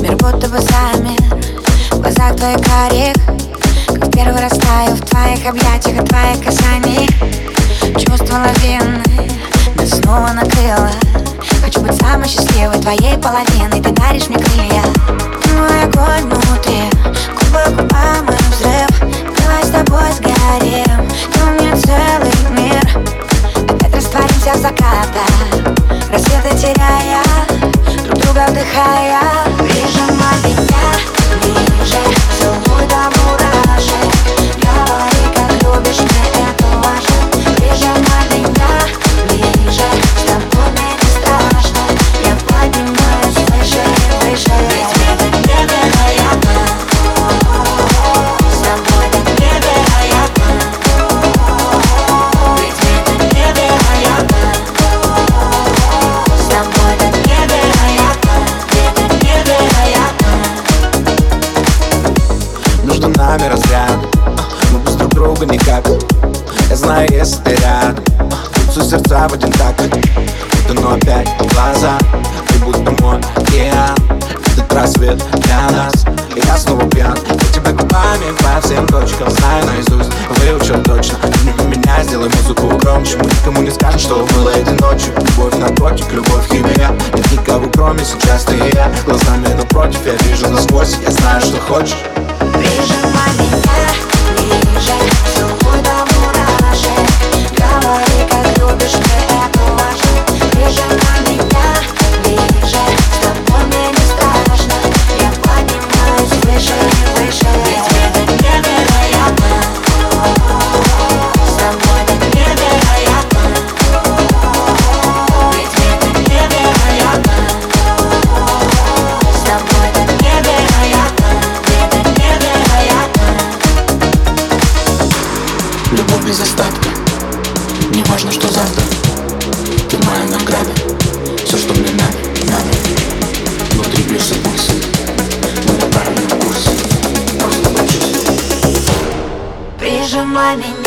Мир будто бы замер. В глазах твоих карих Как первый раз таю в твоих объятиях От твоих касаниях. Чувство лавины Нас снова накрыло Хочу быть самой счастливой твоей половиной. Ты даришь мне крылья. Мой огонь внутри. Губы губами взрыв Рассветы теряя Друг друга вдыхая нами разряд. Мы без друг друга никак. Я знаю, если ты рядом Бьются сердца в один такт. Будто но опять глаза. Ты будто мой океан. Этот рассвет для нас. И я снова пьян. Я тебя губами по всем точкам Знаю. Наизусть, выучил точно. Люби меня, сделай музыку громче. Мы никому не скажем, что было этой ночью. Любовь наркотик, любовь химия. Нет никого кроме сейчас ты и я. Глазами напротив, я вижу насквозь. Я знаю, что хочешь. Прижимай Мы на